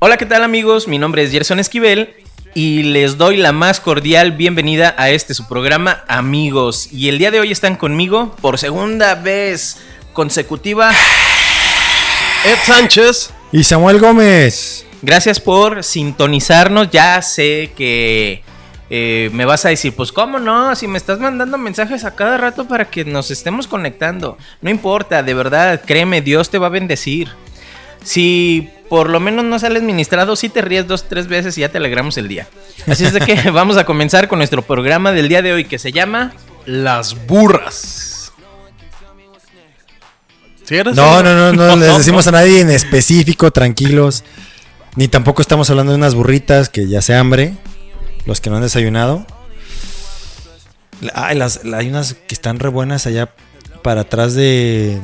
Hola, ¿qué tal amigos? Mi nombre es Gerson Esquivel y les doy la más cordial bienvenida a este su programa Amigos. Y el día de hoy están conmigo por segunda vez consecutiva Ed Sánchez y Samuel Gómez. Gracias por sintonizarnos. Ya sé que eh, me vas a decir, pues cómo no, si me estás mandando mensajes a cada rato para que nos estemos conectando. No importa, de verdad, créeme, Dios te va a bendecir. Si por lo menos no sales ministrado, si te ríes dos, tres veces y ya te alegramos el día. Así es de que vamos a comenzar con nuestro programa del día de hoy que se llama Las burras. no, no, no, no, les decimos a nadie en específico, tranquilos. Ni tampoco estamos hablando de unas burritas que ya se hambre. Los que no han desayunado. Ay, las, hay unas que están re buenas allá para atrás de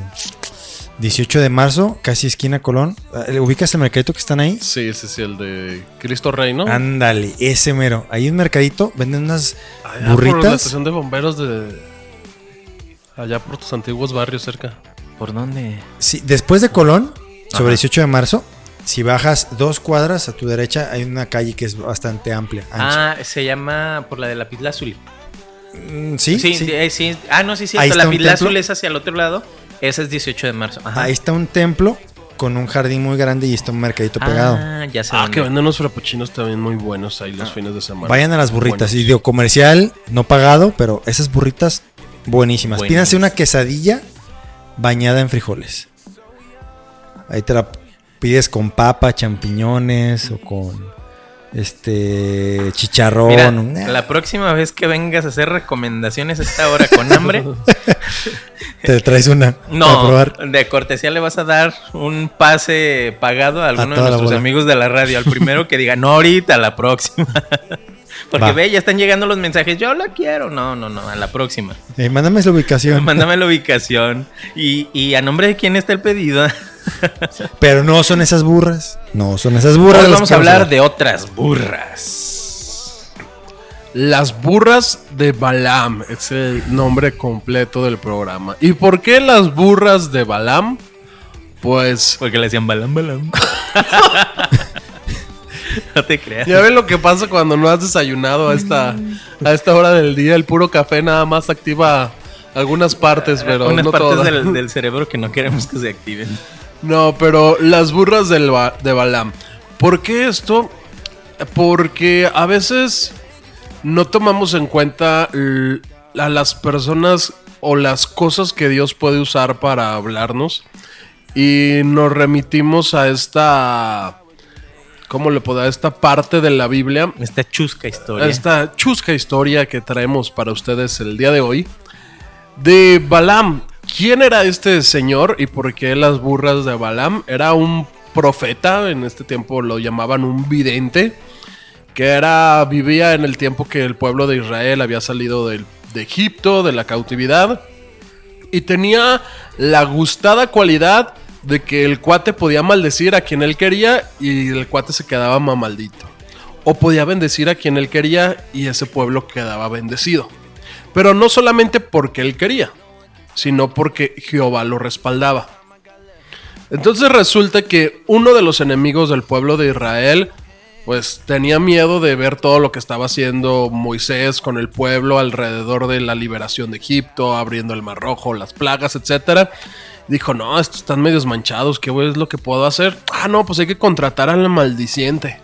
18 de marzo, casi esquina Colón. Ah, ¿Ubicas el mercadito que están ahí? Sí, sí, sí, el de Cristo Rey, ¿no? Ándale, ese mero. Ahí un mercadito, venden unas burritas. Por la estación de bomberos de. Allá por tus antiguos barrios cerca. ¿Por dónde? Sí, después de Colón, sobre 18 de marzo, si bajas dos cuadras a tu derecha, hay una calle que es bastante amplia. Ah, se llama por la de la Pizla Azul. Mm, ¿Sí? Sí, eh, sí. Ah, no, sí, sí. La Pizla Azul es hacia el otro lado. Ese es 18 de marzo. Ahí está un templo con un jardín muy grande y está un mercadito pegado. Ah, ya sé. Ah, que venden unos frappuccinos también muy buenos ahí los ah. fines de semana. Vayan a las burritas. Y digo, comercial, no pagado, pero esas burritas buenísimas. Pídanse una quesadilla bañada en frijoles. Ahí te la pides con papa, champiñones o con este chicharrón. la próxima vez que vengas a hacer recomendaciones a esta hora con hambre, te traes una. No, de cortesía le vas a dar un pase pagado a alguno de nuestros amigos de la radio. Al primero que diga, no ahorita, a la próxima. Porque ve, ya están llegando los mensajes. Yo la quiero. No, no, no, a la próxima. Eh, mándame la ubicación. mándame la ubicación. Y, y a nombre de quién está el pedido. Pero no son esas burras. No son esas burras. vamos a hablar de otras burras. Las burras de Balam es el nombre completo del programa. ¿Y por qué las burras de Balam? Pues. Porque le decían Balam, Balam. no te creas. Ya ves lo que pasa cuando no has desayunado a esta, a esta hora del día. El puro café nada más activa algunas partes, pero Algunas no partes del, del, cerebro que no queremos que se activen. No, pero las burras del de Balam. ¿Por qué esto? Porque a veces no tomamos en cuenta a las personas o las cosas que Dios puede usar para hablarnos y nos remitimos a esta ¿cómo le puedo dar? Esta parte de la Biblia. Esta chusca historia. Esta chusca historia que traemos para ustedes el día de hoy. De Balam. ¿Quién era este señor y por qué las burras de Balaam? Era un profeta, en este tiempo lo llamaban un vidente, que era, vivía en el tiempo que el pueblo de Israel había salido de Egipto, de la cautividad, y tenía la gustada cualidad de que el cuate podía maldecir a quien él quería y el cuate se quedaba maldito. O podía bendecir a quien él quería y ese pueblo quedaba bendecido. Pero no solamente porque él quería, sino porque Jehová lo respaldaba. Entonces resulta que uno de los enemigos del pueblo de Israel, pues tenía miedo de ver todo lo que estaba haciendo Moisés con el pueblo alrededor de la liberación de Egipto, abriendo el Mar Rojo, las plagas, etc. Dijo, no, estos están medios manchados, ¿qué es lo que puedo hacer? Ah, no, pues hay que contratar al maldiciente.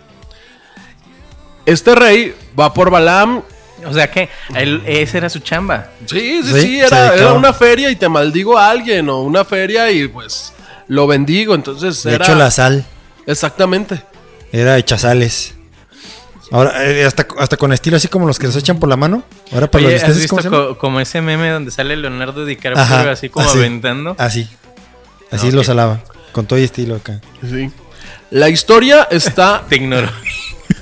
Este rey va por Balaam o sea que él, esa era su chamba. Sí, sí, sí, era, una feria y te maldigo a alguien, o una feria y pues lo bendigo. Entonces De hecho, la sal. Exactamente. Era sales Ahora, eh, hasta, hasta con estilo así como los que se echan por la mano. Ahora para los ¿has visto como ese meme donde sale Leonardo DiCaprio así como aventando? Así. Así lo salaba. con todo y estilo acá. Sí. La historia está. Te ignoro.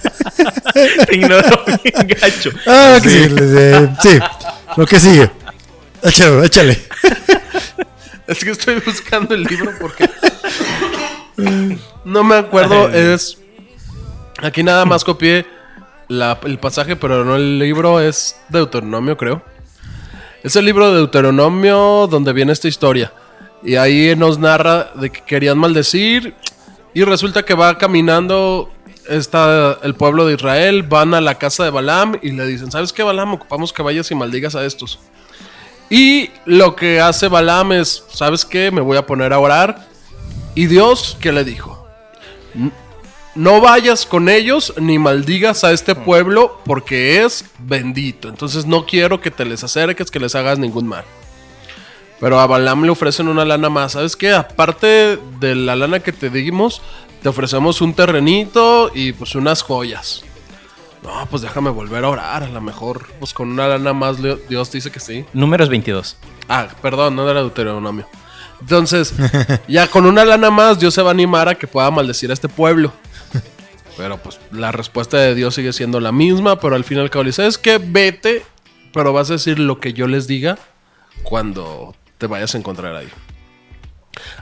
Te ignoro bien gacho. Ah, que sí. lo que sigue. Échale, échale. Es que estoy buscando el libro porque. No me acuerdo. Es. Aquí nada más copié la- el pasaje, pero no el libro. Es Deuteronomio, creo. Es el libro de Deuteronomio donde viene esta historia. Y ahí nos narra de que querían maldecir. Y resulta que va caminando está el pueblo de Israel. Van a la casa de Balaam y le dicen: ¿Sabes qué, Balaam? Ocupamos que vayas y maldigas a estos. Y lo que hace Balaam es: ¿Sabes qué? Me voy a poner a orar. Y Dios, ¿qué le dijo? No vayas con ellos ni maldigas a este pueblo porque es bendito. Entonces no quiero que te les acerques, que les hagas ningún mal. Pero a Balaam le ofrecen una lana más. ¿Sabes qué? Aparte de la lana que te dimos, te ofrecemos un terrenito y pues unas joyas. No, pues déjame volver a orar. A lo mejor, pues con una lana más Dios dice que sí. Números 22. Ah, perdón, no era Deuteronomio. Entonces, ya con una lana más, Dios se va a animar a que pueda maldecir a este pueblo. Pero pues la respuesta de Dios sigue siendo la misma, pero al final cabo le dice, es que vete, pero vas a decir lo que yo les diga cuando te vayas a encontrar ahí.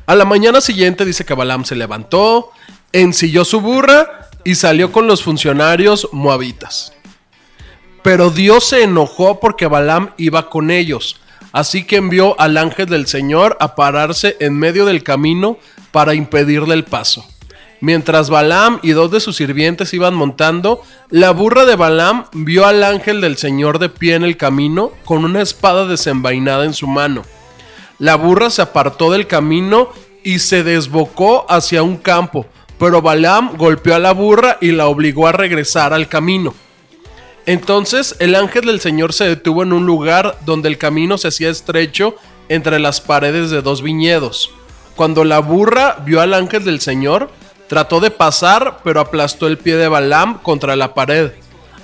A la mañana siguiente dice que Balaam se levantó, ensilló su burra y salió con los funcionarios moabitas. Pero Dios se enojó porque Balaam iba con ellos. Así que envió al ángel del Señor a pararse en medio del camino para impedirle el paso. Mientras Balaam y dos de sus sirvientes iban montando, la burra de Balaam vio al ángel del Señor de pie en el camino con una espada desenvainada en su mano. La burra se apartó del camino y se desbocó hacia un campo, pero Balaam golpeó a la burra y la obligó a regresar al camino. Entonces el ángel del Señor se detuvo en un lugar donde el camino se hacía estrecho entre las paredes de dos viñedos. Cuando la burra vio al ángel del Señor, trató de pasar, pero aplastó el pie de Balaam contra la pared.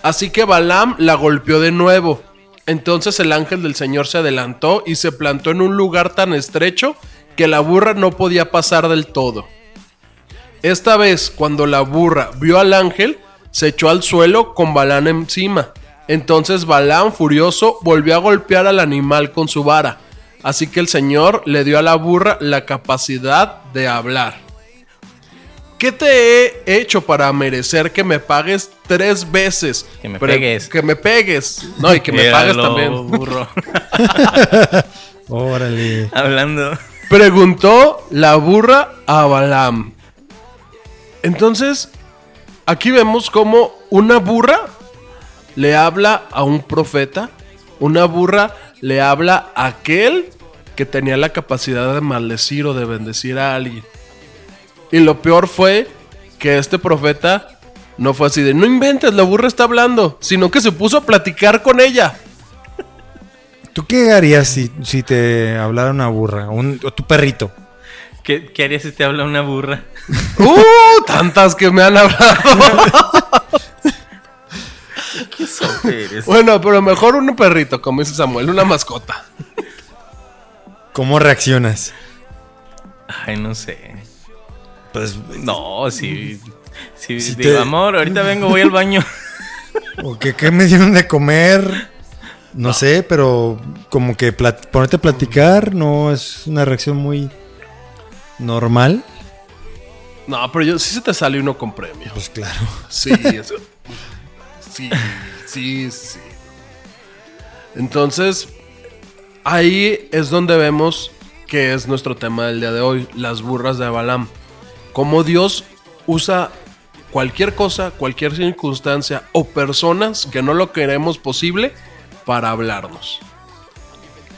Así que Balaam la golpeó de nuevo. Entonces el ángel del Señor se adelantó y se plantó en un lugar tan estrecho que la burra no podía pasar del todo. Esta vez, cuando la burra vio al ángel, se echó al suelo con Balaam encima. Entonces Balaam, furioso, volvió a golpear al animal con su vara. Así que el Señor le dio a la burra la capacidad de hablar. ¿Qué te he hecho para merecer que me pagues tres veces? Que me Pre- pegues. Que me pegues. No, y que me pagues también. burro. Órale. Hablando. Preguntó la burra a Balaam. Entonces, aquí vemos cómo una burra le habla a un profeta. Una burra le habla a aquel que tenía la capacidad de maldecir o de bendecir a alguien. Y lo peor fue que este profeta no fue así de, no inventes, la burra está hablando, sino que se puso a platicar con ella. ¿Tú qué harías si, si te hablara una burra? Un, o tu perrito. ¿Qué, qué harías si te habla una burra? ¡Uh! Tantas que me han hablado. ¿Qué eres? Bueno, pero mejor un perrito, como dice Samuel, una mascota. ¿Cómo reaccionas? Ay, no sé. Pues, No, sí. Sí, Si digo, te- amor, ahorita vengo, voy al baño. ¿o qué, qué me dieron de comer? No, sé, pero como que plat- ponerte a platicar no es una reacción muy normal. No, pero yo sí se te sale uno con premio. Pues claro. Sí, eso. Sí, sí, sí. Entonces, ahí es donde vemos que es nuestro tema del día de hoy, las burras de Balaam. Cómo Dios usa cualquier cosa, cualquier circunstancia o personas que no lo queremos posible para hablarnos.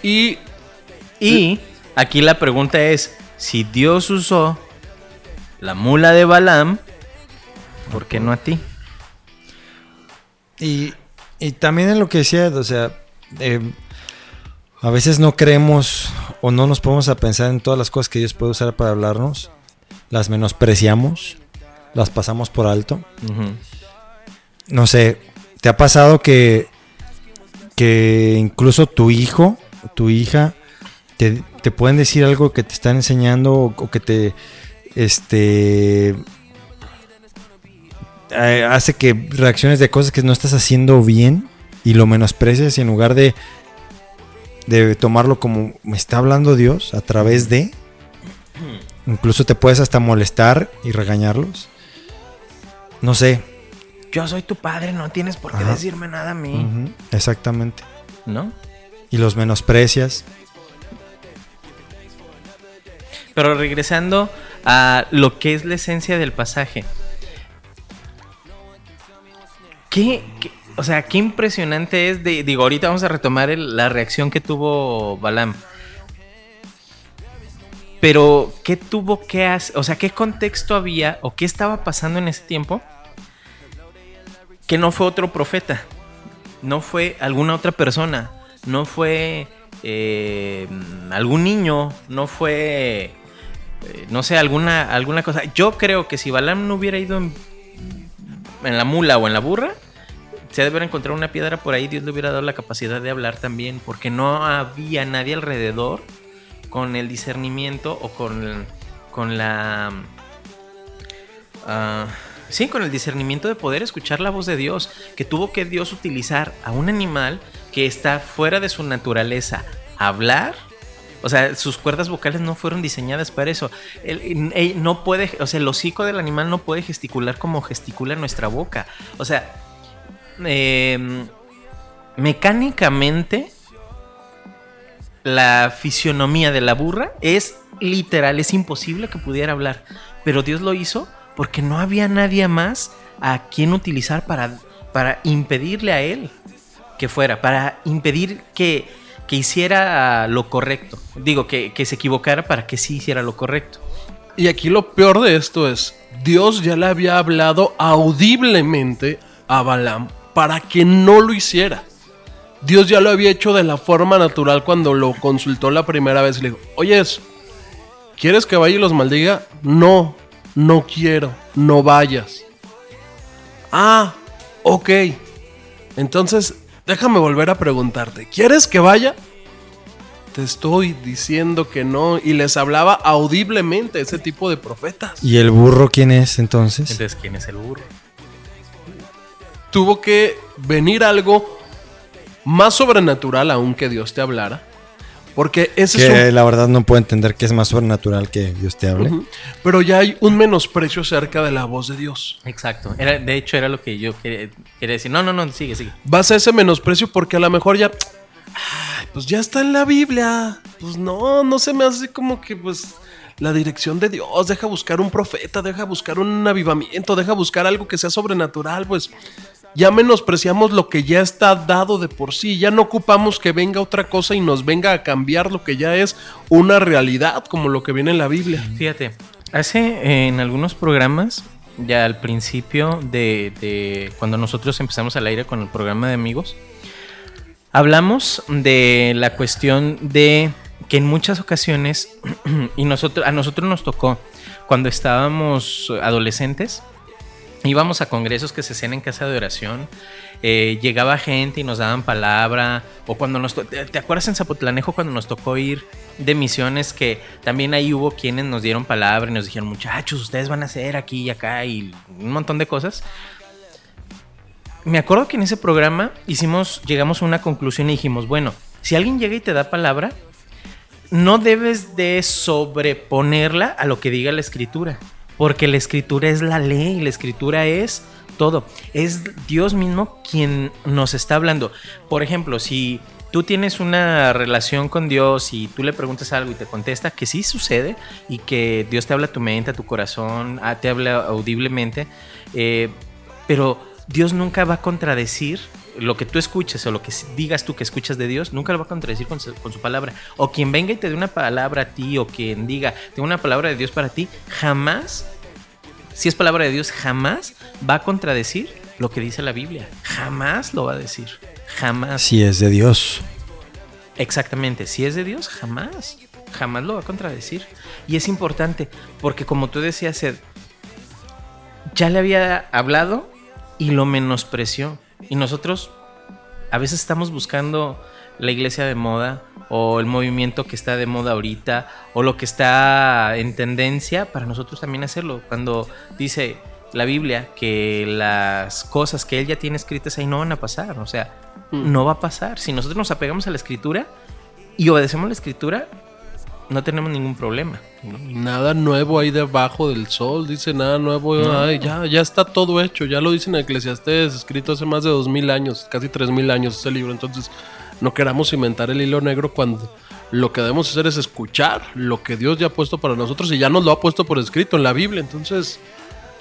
Y Y aquí la pregunta es: si Dios usó la mula de Balaam, ¿por qué no a ti? Y, y también en lo que decía, o sea, eh, a veces no creemos o no nos ponemos a pensar en todas las cosas que Dios puede usar para hablarnos. Las menospreciamos, las pasamos por alto. No sé, ¿te ha pasado que, que incluso tu hijo, tu hija, te, te pueden decir algo que te están enseñando o, o que te este eh, hace que reacciones de cosas que no estás haciendo bien y lo menosprecias y en lugar de de tomarlo como me está hablando Dios a través de incluso te puedes hasta molestar y regañarlos. No sé. Yo soy tu padre, no tienes por qué Ajá. decirme nada a mí. Exactamente. ¿No? Y los menosprecias. Pero regresando a lo que es la esencia del pasaje. ¿Qué, qué- o sea, qué impresionante es de, digo, ahorita vamos a retomar el- la reacción que tuvo Balam. Pero, ¿qué tuvo que hacer? O sea, ¿qué contexto había o qué estaba pasando en ese tiempo? Que no fue otro profeta, no fue alguna otra persona, no fue eh, algún niño, no fue, eh, no sé, alguna, alguna cosa. Yo creo que si Balam no hubiera ido en, la mula o en la burra, se ha de haber encontrado una piedra por ahí, Dios le hubiera dado la capacidad de hablar también, porque no había nadie alrededor con el discernimiento o con, con la... ah, sí, con el discernimiento de poder escuchar la voz de Dios, que tuvo que Dios utilizar a un animal que está fuera de su naturaleza, hablar. O sea, sus cuerdas vocales no fueron diseñadas para eso. No puede, o sea, el hocico del animal no puede gesticular como gesticula nuestra boca. O sea, eh, mecánicamente la fisionomía de la burra es literal, es imposible que pudiera hablar. Pero Dios lo hizo porque no había nadie más a quien utilizar para, para impedirle a él que fuera, para impedir que, que hiciera lo correcto. Digo, que, que se equivocara para que sí hiciera lo correcto. Y aquí lo peor de esto es, Dios ya le había hablado audiblemente a Balaam para que no lo hiciera. Dios ya lo había hecho de la forma natural cuando lo consultó la primera vez y le dijo, oyes, ¿quieres que vaya y los maldiga? No, no quiero, no vayas. Ah, ok. Entonces, déjame volver a preguntarte, ¿quieres que vaya? Te estoy diciendo que no. Y les hablaba audiblemente ese tipo de profetas. ¿Y el burro quién es entonces? Entonces, ¿quién es el burro? Tuvo que venir algo más sobrenatural aún que Dios te hablara. Porque ese Que es la verdad no puedo entender que es más sobrenatural que Dios te hable. un... Pero ya hay un menosprecio acerca de la voz de Dios. Exacto. Era, de hecho, era lo que yo quería, quería decir. No, no, no, sigue, sigue. Vas a ese menosprecio porque a lo mejor ya... Ay, pues ya está en la Biblia. Pues no, no se me hace como que pues la dirección de Dios. Deja buscar un profeta, deja buscar un avivamiento, deja buscar algo que sea sobrenatural. Pues ya menospreciamos lo que ya está dado de por sí. Ya no ocupamos que venga otra cosa y nos venga a cambiar lo que ya es una realidad como lo que viene en la Biblia. Fíjate, hace eh, en algunos programas, ya al principio de, de cuando nosotros empezamos al aire con el programa de amigos, hablamos de la cuestión de que en muchas ocasiones, y nosotros, a nosotros nos tocó cuando estábamos adolescentes, íbamos a congresos que se hacían en casa de oración, eh, llegaba gente y nos daban palabra, o cuando nos... to- ¿Te, te acuerdas en Zapotlanejo cuando nos tocó ir de misiones que también ahí hubo quienes nos dieron palabra y nos dijeron, muchachos, ustedes van a hacer aquí y acá y un montón de cosas? Me acuerdo que en ese programa hicimos, llegamos a una conclusión y dijimos, bueno, si alguien llega y te da palabra, no debes de sobreponerla a lo que diga la escritura, porque la escritura es la ley, la escritura es todo. Es Dios mismo quien nos está hablando. Por ejemplo, si tú tienes una relación con Dios y tú le preguntas algo y te contesta que sí sucede y que Dios te habla a tu mente, a tu corazón, te habla audiblemente, eh, pero Dios nunca va a contradecir lo que tú escuches o lo que digas tú que escuchas de Dios, nunca lo va a contradecir con su, con su palabra. O quien venga y te dé una palabra a ti, o quien diga, tengo una palabra de Dios para ti, jamás, si es palabra de Dios, jamás va a contradecir lo que dice la Biblia. Jamás lo va a decir. Jamás. Si es de Dios. Exactamente, si es de Dios, jamás, jamás lo va a contradecir. Y es importante, porque como tú decías, Ed, ya le había hablado y lo menospreció. Y nosotros a veces estamos buscando la iglesia de moda o el movimiento que está de moda ahorita o lo que está en tendencia, para nosotros también hacerlo. Cuando dice la Biblia que las cosas que él ya tiene escritas ahí no van a pasar, o sea, Mm. no va a pasar. Si nosotros nos apegamos a la escritura y obedecemos la escritura, no tenemos ningún problema. Nada nuevo ahí debajo del sol, dice nada nuevo. Ay, ya, ya está todo hecho. Ya lo dicen en Eclesiastés, escrito hace más de dos mil años, casi tres mil años ese libro. Entonces, no queramos inventar el hilo negro cuando lo que debemos hacer es escuchar lo que Dios ya ha puesto para nosotros y ya nos lo ha puesto por escrito en la Biblia. Entonces,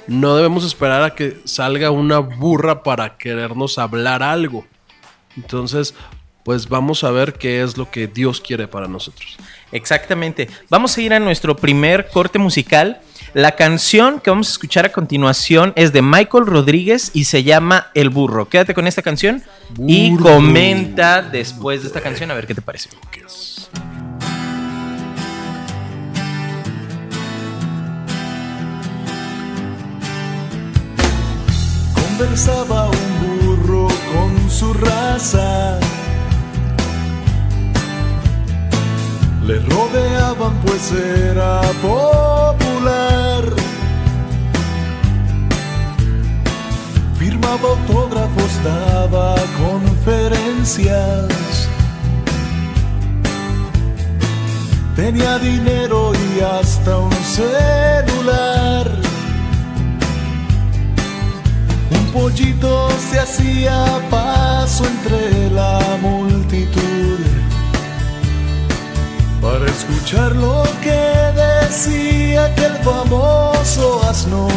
no debemos esperar a que salga una burra para querernos hablar algo. Entonces, pues vamos a ver qué es lo que Dios quiere para nosotros. Exactamente. Vamos a ir a nuestro primer corte musical. La canción que vamos a escuchar a continuación es de Michael Rodríguez y se llama El Burro. Quédate con esta canción y Burro. comenta después de esta canción a ver qué te parece. Conversaba un burro con su raza. Le rodeaban pues era popular. Firmaba autógrafos, daba conferencias. Tenía dinero y hasta un celular. Un pollito se hacía paso entre la multitud para escuchar lo que decía aquel famoso asno.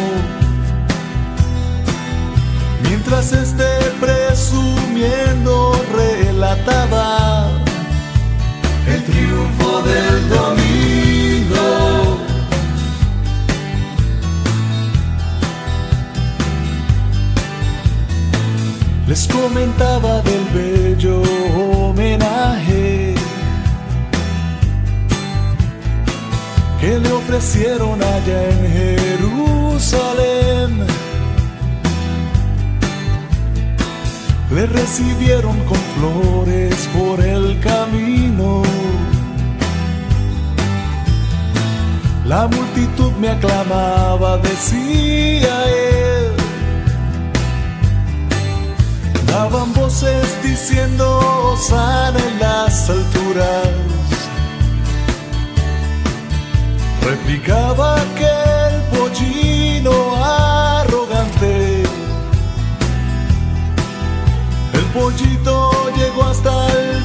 Mientras este presumiendo relataba el triunfo del domingo. les comentaba del bello homenaje que le ofrecieron allá en Jerusalén. Le recibieron con flores por el camino. La multitud me aclamaba, decía él. Daban voces diciendo sana en las alturas. Replicaba aquel pollino arrogante. El pollito llegó hasta el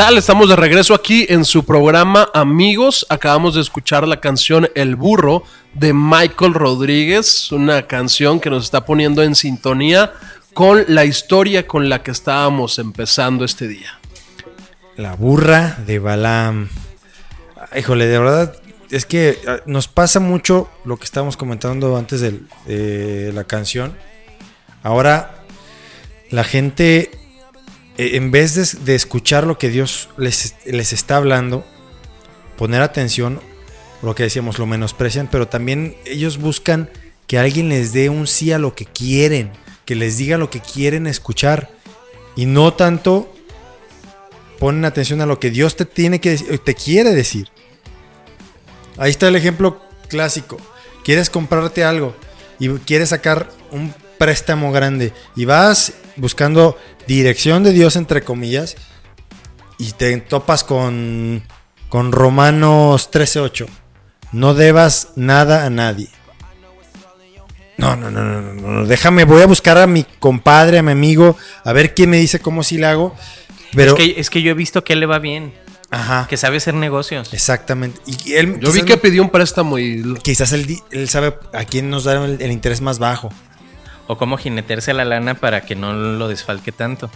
Estamos de regreso aquí en su programa Amigos. Acabamos de escuchar la canción El Burro de Michael Rodríguez, una canción que nos está poniendo en sintonía con la historia con la que estábamos empezando este día. La burra de Balaam. Híjole, de verdad, es que ah, nos pasa mucho lo que estábamos comentando antes de la canción. Ahora, la gente, en vez de, escuchar lo que Dios les, les está hablando, poner atención, lo que decíamos, lo menosprecian, pero también ellos buscan que alguien les dé un sí a lo que quieren, que les diga lo que quieren escuchar, y no tanto ponen atención a lo que Dios te tiene que te quiere decir. Ahí está el ejemplo clásico. Quieres comprarte algo y quieres sacar un préstamo grande y vas buscando dirección de Dios entre comillas y te topas con con Romanos 13:8. No debas nada a nadie. No, no, no, no, no, no, déjame, voy a buscar a mi compadre, a mi amigo, a ver quién me dice cómo sí le hago. Pero, Es, que, es que yo he visto que él le va bien, ajá, que sabe hacer negocios. exactamente. Y él, Yo vi que pidió un préstamo y quizás él, él sabe a quién nos da el, el interés más bajo. O cómo jinetearse la lana para que no lo desfalque tanto.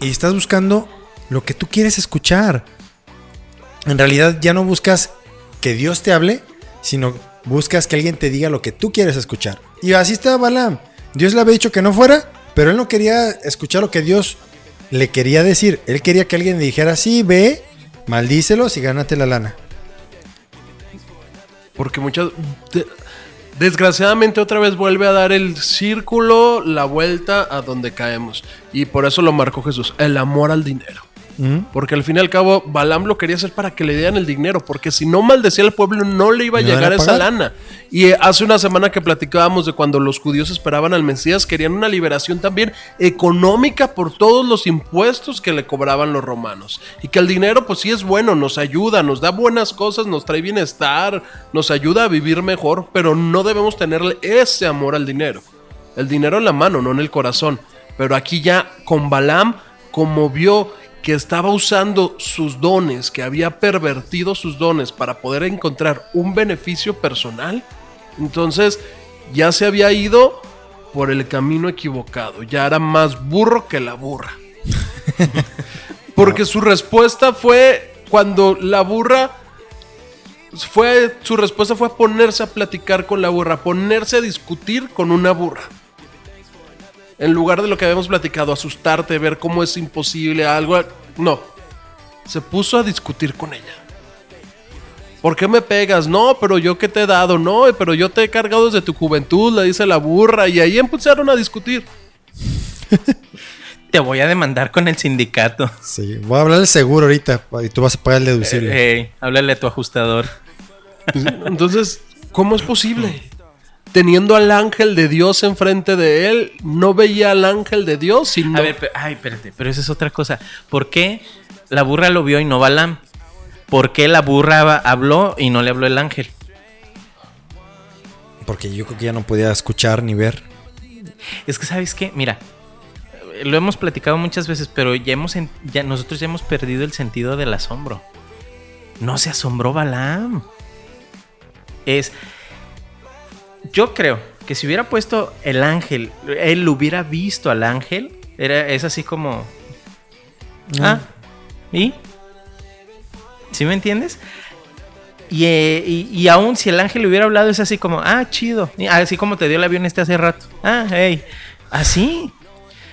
Y estás buscando lo que tú quieres escuchar. En realidad ya no buscas que Dios te hable, sino buscas que alguien te diga lo que tú quieres escuchar. Y así está Balaam. Dios le había dicho que no fuera, pero él no quería escuchar lo que Dios le quería decir. Él quería que alguien le dijera, sí, ve, maldícelos y gánate la lana. Porque muchas. De- desgraciadamente, otra vez vuelve a dar el círculo, la vuelta a donde caemos. Y por eso lo marcó Jesús: el amor al dinero. ¿Mm? Porque al fin y al cabo, Balaam lo quería hacer para que le dieran el dinero. Porque si no maldecía al pueblo, no le iba a llegar esa lana. Y eh, hace una semana que platicábamos de cuando los judíos esperaban al Mesías, querían una liberación también económica por todos los impuestos que le cobraban los romanos. Y que el dinero, pues sí es bueno, nos ayuda, nos da buenas cosas, nos trae bienestar, nos ayuda a vivir mejor, pero no debemos tenerle ese amor al dinero. El dinero en la mano, no en el corazón. Pero aquí ya con Balaam, como vio que estaba usando sus dones, que había pervertido sus dones para poder encontrar un beneficio personal, entonces ya se había ido por el camino equivocado. Ya era más burro que la burra. Porque su respuesta fue cuando la burra fue su respuesta fue ponerse a platicar con la burra, ponerse a discutir con una burra. En lugar de lo que habíamos platicado, asustarte, ver cómo es imposible algo, no. Se puso a discutir con ella. ¿Por qué me pegas? No, pero yo qué te he dado, no, pero yo te he cargado desde tu juventud, le dice la burra, y ahí empezaron a discutir. Te voy a demandar con el sindicato. Sí, voy a hablar del seguro ahorita y tú vas a pagar el deducible. Eh, eh, háblale a tu ajustador. Entonces, ¿cómo es posible? Teniendo al ángel de Dios enfrente de él, no veía al ángel de Dios, sino A ver, pe- ay, espérate, pero esa es otra cosa. ¿Por qué la burra lo vio y no Balaam? ¿Por qué la burra habló y no le habló el ángel? Porque yo creo que ya no podía escuchar ni ver. Es que, ¿sabes qué? Mira, lo hemos platicado muchas veces, pero ya hemos en- ya, nosotros ya hemos perdido el sentido del asombro. No se asombró Balaam. Es. Yo creo que si hubiera puesto el ángel, él hubiera visto al ángel, era, es así como. Ah, ¿y? ¿Sí me entiendes? Y, eh, y, y aún si el ángel hubiera hablado, es así como, ah, chido. Así como te dio el avión este hace rato. Ah, hey. Así.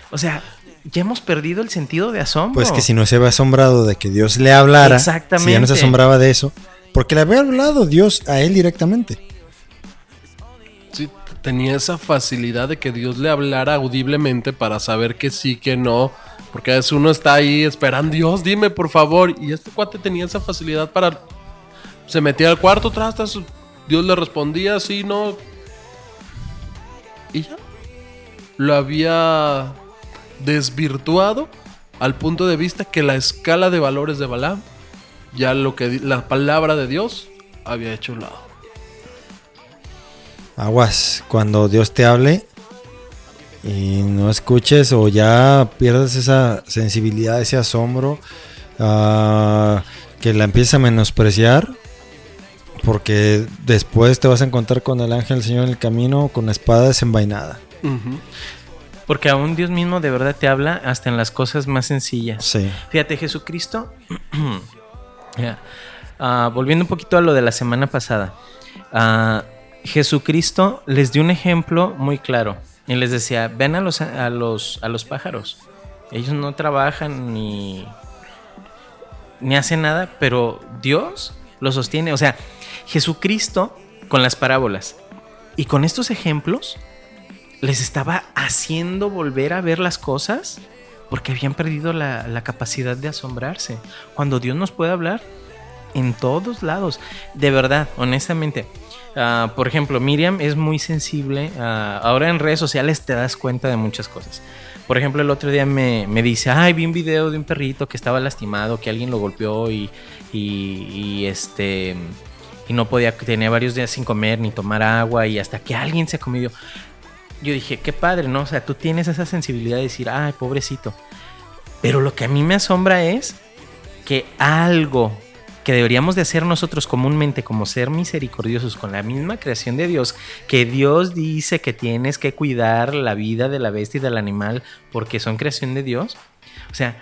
O sea, ya hemos perdido el sentido de asombro. Pues que si no se había asombrado de que Dios le hablara, si ya no se asombraba de eso, porque le había hablado Dios a él directamente. Tenía esa facilidad de que Dios le hablara audiblemente para saber que sí, que no. Porque a veces uno está ahí esperando, Dios, dime por favor. Y este cuate tenía esa facilidad para... Se metía al cuarto, trastas, Dios le respondía, sí, no. Y ya. Lo había desvirtuado al punto de vista que la escala de valores de Balaam, ya lo que la palabra de Dios había hecho un lado. Aguas, cuando Dios te hable, y no escuches o ya pierdes esa sensibilidad, ese asombro, ah, que la empieces a menospreciar, porque después te vas a encontrar con el ángel del Señor en el camino con la espada desenvainada. Porque aún Dios mismo de verdad te habla hasta en las cosas más sencillas. Sí. Fíjate, Jesucristo, ya, ah, volviendo un poquito a lo de la semana pasada, ah, Jesucristo les dio un ejemplo muy claro y les decía, ven a los, a los, a los pájaros, ellos no trabajan ni, ni hacen nada, pero Dios los sostiene, o sea, Jesucristo con las parábolas y con estos ejemplos les estaba haciendo volver a ver las cosas porque habían perdido la, la capacidad de asombrarse. Cuando Dios nos puede hablar en todos lados, de verdad, honestamente. Ah, por ejemplo, Miriam es muy sensible. ah, ahora en redes sociales te das cuenta de muchas cosas. Por ejemplo, el otro día me, me dice, ay, vi un video de un perrito que estaba lastimado, que alguien lo golpeó y, y, y, este y no podía, tenía varios días sin comer ni tomar agua y hasta que alguien se comió. Yo dije, qué padre, ¿no? O sea, tú tienes esa sensibilidad de decir, ay, pobrecito. Pero lo que a mí me asombra es que algo que deberíamos de hacer nosotros comúnmente como ser misericordiosos con la misma creación de Dios, que Dios dice que tienes que cuidar la vida de la bestia y del animal porque son creación de Dios. O sea,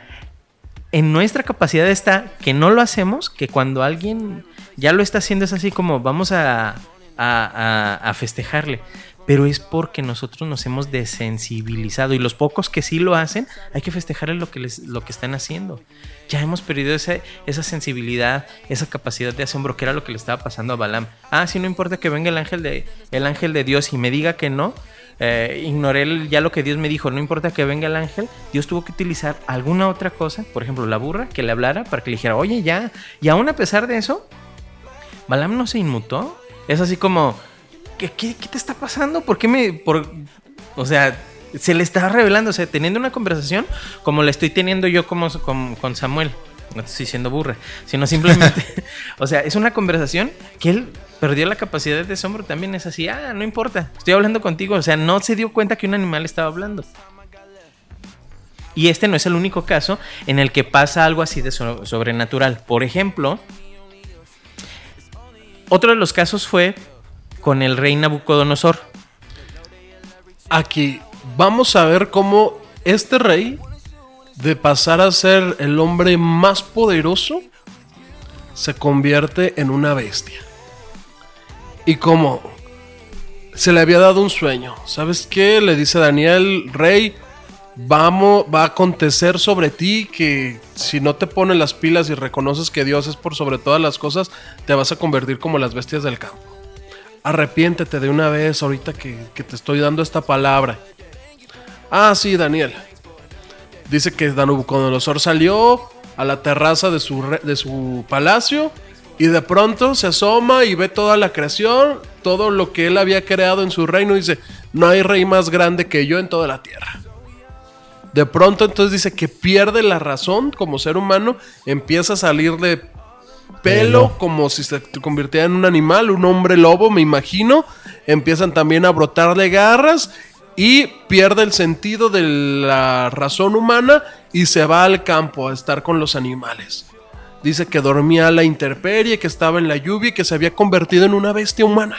en nuestra capacidad está que no lo hacemos, que cuando alguien ya lo está haciendo es así como vamos a, a, a- a festejarle. Pero es porque nosotros nos hemos desensibilizado y los pocos que sí lo hacen, hay que festejarles lo que, les, lo que están haciendo. Ya hemos perdido ese- esa sensibilidad, esa capacidad de asombro, que era lo que le estaba pasando a Balaam. Ah, sí, no importa que venga el ángel de, el ángel de Dios y me diga que no, eh, ignoré ya lo que Dios me dijo, no importa que venga el ángel, Dios tuvo que utilizar alguna otra cosa, por ejemplo la burra, que le hablara para que le dijera, oye ya, y aún a pesar de eso, Balaam no se inmutó, es así como, ¿qué, qué, qué te está pasando? ¿Por qué me...? Por, o sea, se le está revelando, o sea, teniendo una conversación como la estoy teniendo yo como, con, con Samuel. No estoy diciendo burra, sino simplemente, o sea, es una conversación que él perdió la capacidad de asombro también. Es así, ah, no importa, estoy hablando contigo. O sea, no se dio cuenta que un animal estaba hablando. Y este no es el único caso en el que pasa algo así de so- sobrenatural. Por ejemplo, otro de los casos fue con el rey Nabucodonosor. Aquí vamos a ver cómo este rey, de pasar a ser el hombre más poderoso, se convierte en una bestia. Y cómo se le había dado un sueño. ¿Sabes qué? Le dice Daniel, rey, vamos, va a acontecer sobre ti que si no te pones las pilas y reconoces que Dios es por sobre todas las cosas, te vas a convertir como las bestias del campo. Arrepiéntete de una vez ahorita que, que te estoy dando esta palabra. Ah, sí, Daniel. Dice que Nabucodonosor salió a la terraza de su, de su palacio y de pronto se asoma y ve toda la creación, todo lo que él había creado en su reino y dice, no hay rey más grande que yo en toda la tierra. De pronto entonces dice que pierde la razón como ser humano, empieza a salir de pelo, como si se convirtiera en un animal, un hombre lobo, me imagino. Empiezan también a brotarle garras y pierde el sentido de la razón humana y se va al campo a estar con los animales. Dice que dormía a la intemperie, que estaba en la lluvia y que se había convertido en una bestia humana.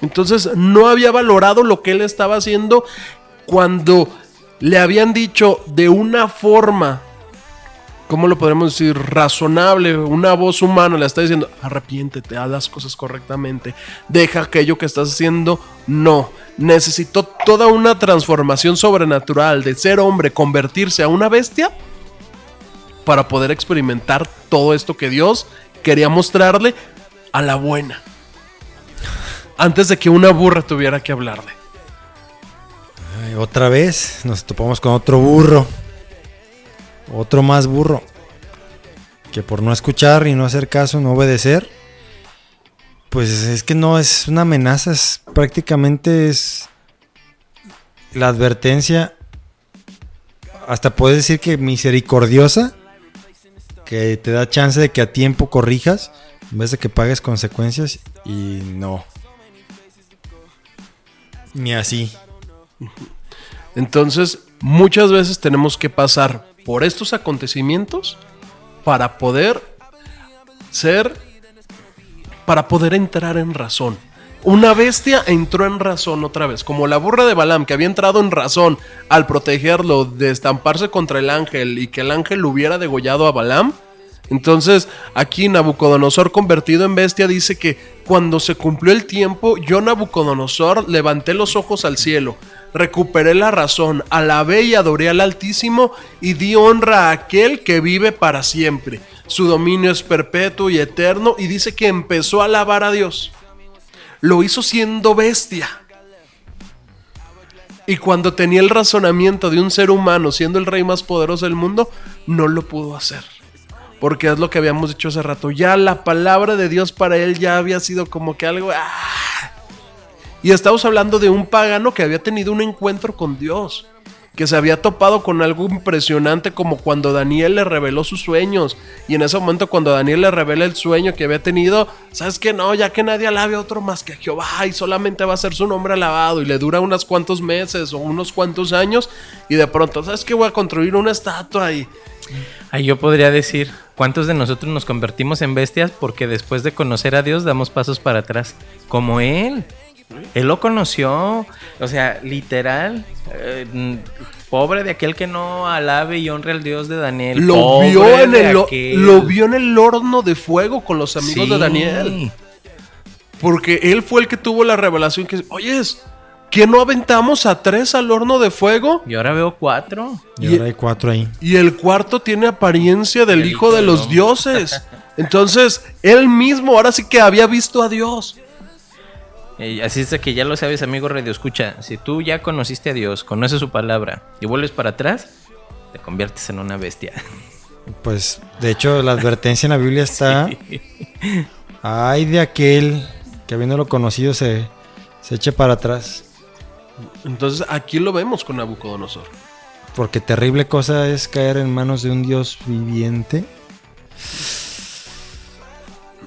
Entonces no había valorado lo que él estaba haciendo cuando le habían dicho de una forma, ¿cómo lo podemos decir? Razonable, una voz humana le está diciendo, arrepiéntete, haz las cosas correctamente, deja aquello que estás haciendo. No, necesitó toda una transformación sobrenatural de ser hombre, convertirse a una bestia para poder experimentar todo esto que Dios quería mostrarle a la buena. Antes de que una burra tuviera que hablarle. Otra vez nos topamos con otro burro. Otro más burro. Que por no escuchar y no hacer caso, no obedecer. Pues es que no es una amenaza, es prácticamente es la advertencia. Hasta puedes decir que misericordiosa. Que te da chance de que a tiempo corrijas. En vez de que pagues consecuencias. Y no. Ni así. Entonces, muchas veces tenemos que pasar por estos acontecimientos para poder ser, para poder entrar en razón. Una bestia entró en razón otra vez, como la burra de Balaam que había entrado en razón al protegerlo de estamparse contra el ángel y que el ángel hubiera degollado a Balaam. Entonces, aquí Nabucodonosor convertido en bestia dice que cuando se cumplió el tiempo, yo Nabucodonosor levanté los ojos al cielo, recuperé la razón, alabé y adoré al Altísimo y di honra a aquel que vive para siempre. Su dominio es perpetuo y eterno y dice que empezó a alabar a Dios. Lo hizo siendo bestia. Y cuando tenía el razonamiento de un ser humano siendo el rey más poderoso del mundo, no lo pudo hacer. Porque es lo que habíamos dicho hace rato. Ya la palabra de Dios para él ya había sido como que algo... ¡ah! Y estamos hablando de un pagano que había tenido un encuentro con Dios. Que se había topado con algo impresionante como cuando Daniel le reveló sus sueños. Y en ese momento cuando Daniel le revela el sueño que había tenido, ¿sabes que No, ya que nadie alabe a otro más que a Jehová y solamente va a ser su nombre alabado. Y le dura unos cuantos meses o unos cuantos años. Y de pronto, ¿sabes que Voy a construir una estatua y... Ahí yo podría decir, ¿cuántos de nosotros nos convertimos en bestias porque después de conocer a Dios damos pasos para atrás? Como Él. Él lo conoció, o sea, literal, eh, pobre de aquel que no alabe y honre al Dios de Daniel. Lo Pobre vio, en el, aquel. lo vio en el horno de fuego con los amigos Sí. de Daniel. Porque él fue el que tuvo la revelación que, oyes, ¿que no aventamos a tres al horno de fuego? Y ahora veo cuatro. Y Y- ahora hay cuatro ahí. Y el cuarto tiene apariencia del El hijo hijo de los dioses. Entonces, él mismo ahora sí que había visto a Dios. Eh, así es que ya lo sabes, amigo Radio Escucha. Si tú ya conociste a Dios, conoces su palabra y vuelves para atrás, te conviertes en una bestia. Pues, de hecho, la advertencia en la Biblia está. Ay de aquel que habiéndolo conocido se, se eche para atrás. Entonces, aquí lo vemos con Nabucodonosor. Porque terrible cosa es caer en manos de un Dios viviente.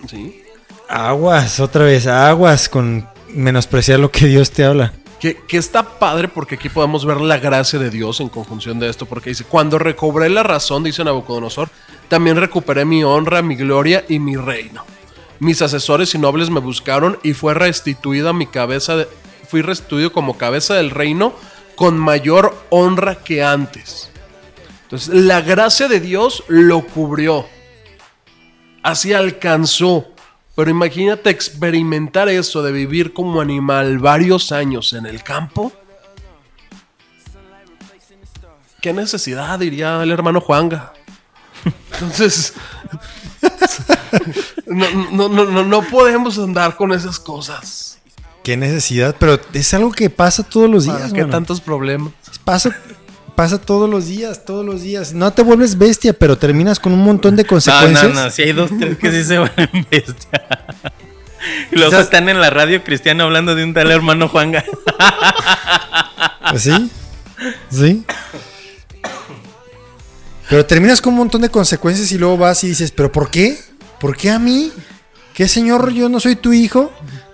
¿Sí? Aguas, otra vez, aguas con menospreciar lo que Dios te habla. Que, que está padre porque aquí podemos ver la gracia de Dios en conjunción de esto, porque dice, cuando recobré la razón, dice Nabucodonosor, también recuperé mi honra, mi gloria y mi reino. Mis asesores y nobles me buscaron y fue restituida mi cabeza, de- fui restituido como cabeza del reino con mayor honra que antes. Entonces, la gracia de Dios lo cubrió. Así alcanzó. Pero imagínate experimentar eso de vivir como animal varios años en el campo. ¿Qué necesidad diría el hermano Juanga? Entonces, no, no, no, no, no podemos andar con esas cosas. Qué necesidad, pero es algo que pasa todos los ¿Para días. qué mano. tantos problemas? Pasa, pasa todos los días, todos los días. No te vuelves bestia, pero terminas con un montón de No, consecuencias. no, no. Si hay dos, tres que sí se van en bestia. Y luego Quizás- están en la radio cristiana hablando de un tal hermano Juanga. Sí, sí. Pero terminas con un montón de consecuencias y luego vas y dices, ¿pero por qué? ¿Por qué a mí? ¿Qué señor, yo no soy tu hijo?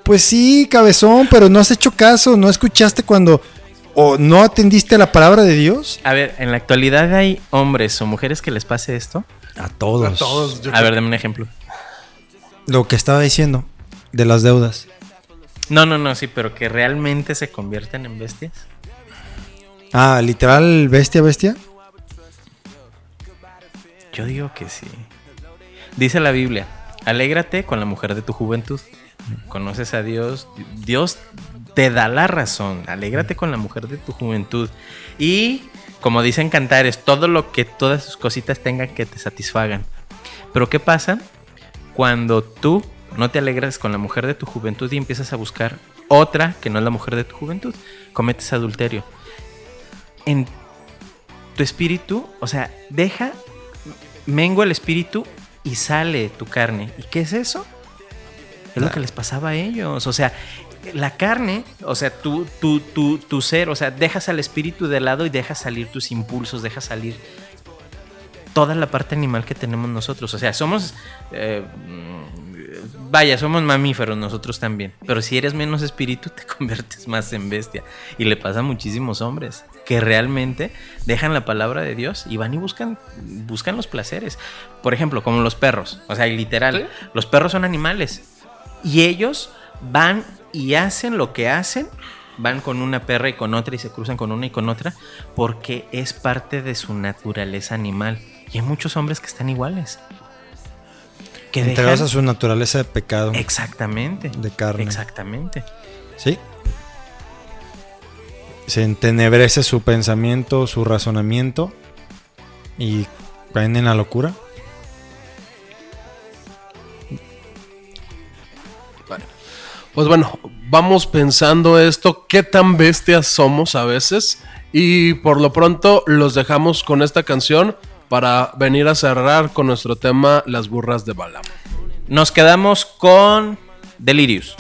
Pues sí, cabezón, pero no has hecho caso, no escuchaste cuando o no atendiste a la palabra de Dios. A ver, en la actualidad hay hombres o mujeres que les pase esto. A todos. A todos. yo A ver, dame un ejemplo. Lo que estaba diciendo de las deudas. No, no, no, sí, pero que realmente se convierten en bestias. Ah, literal, bestia, bestia. Yo digo que sí. Dice la Biblia, alégrate con la mujer de tu juventud. Conoces a Dios, Dios te da la razón. Alégrate con la mujer de tu juventud. Y, como dicen cantares, todo lo que todas sus cositas tengan que te satisfagan. Pero ¿qué pasa cuando tú no te alegras con la mujer de tu juventud y empiezas a buscar otra que no es la mujer de tu juventud? Cometes adulterio. En tu espíritu, o sea, deja mengua el espíritu y sale tu carne. ¿Y qué es eso? Es lo que les pasaba a ellos. O sea, la carne, o sea, tu, tu, tu, tu ser, o sea, dejas al espíritu de lado y dejas salir tus impulsos, dejas salir toda la parte animal que tenemos nosotros. O sea, somos eh, mm, vaya, somos mamíferos nosotros también. Pero si eres menos espíritu, te conviertes más en bestia. Y le pasa a muchísimos hombres que realmente dejan la palabra de Dios y van y buscan, buscan los placeres. Por ejemplo, como los perros. O sea, literal, los perros son animales. Y ellos van y hacen lo que hacen. Van con una perra y con otra y se cruzan con una y con otra porque es parte de su naturaleza animal. Y hay muchos hombres que están iguales. Que Entregados a su naturaleza de pecado. Exactamente. De carne. Exactamente. Sí. Se entenebrece su pensamiento, su razonamiento y caen en la locura. Pues bueno, vamos pensando esto, qué tan bestias somos a veces. Y por lo pronto los dejamos con esta canción para venir a cerrar con nuestro tema Las burras de Balaam. Nos quedamos con Delirious.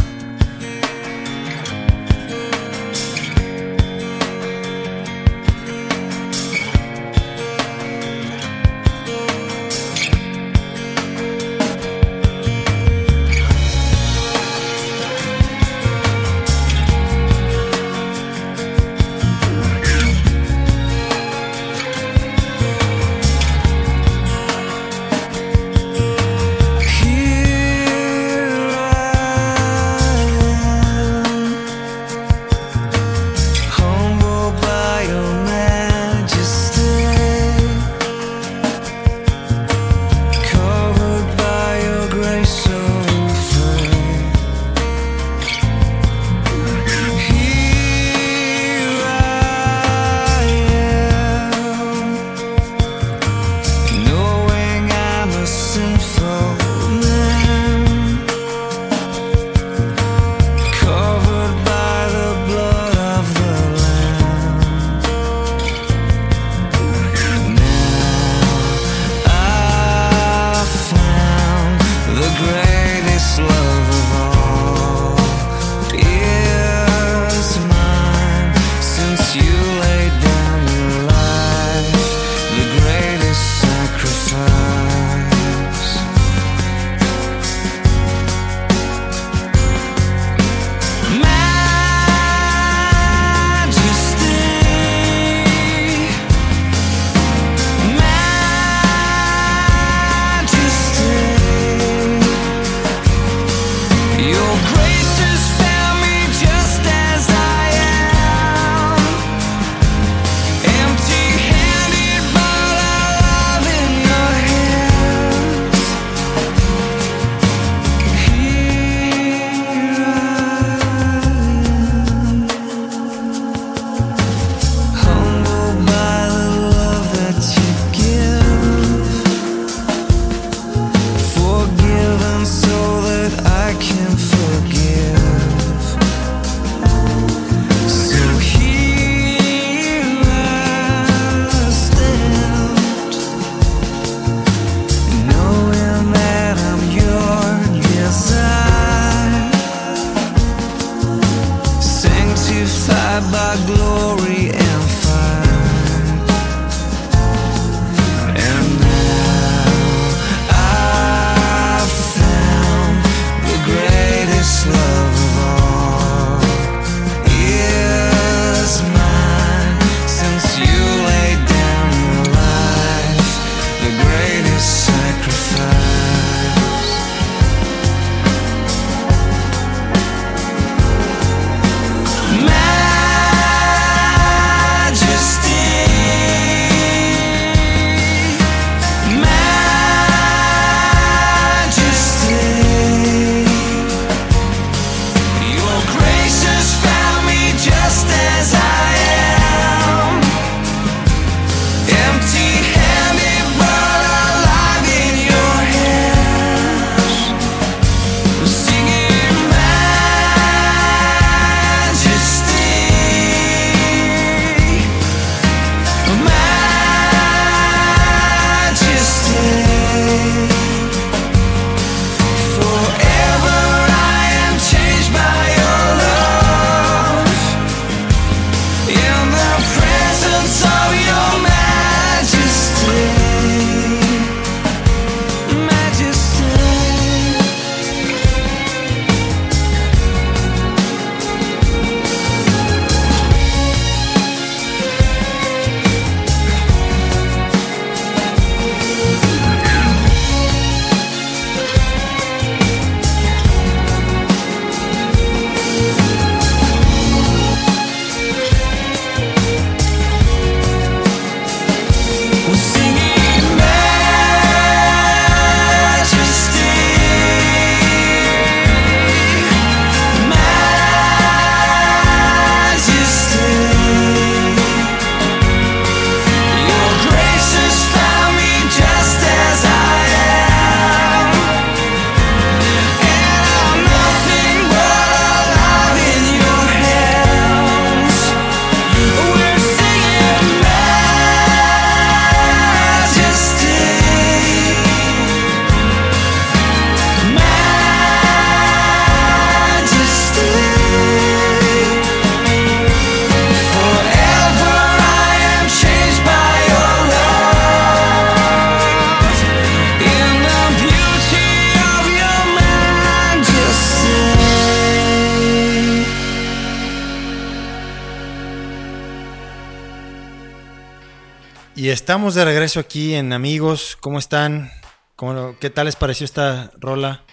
Estamos de regreso aquí en Amigos. ¿Cómo están? ¿Cómo ¿Qué tal les pareció esta rola?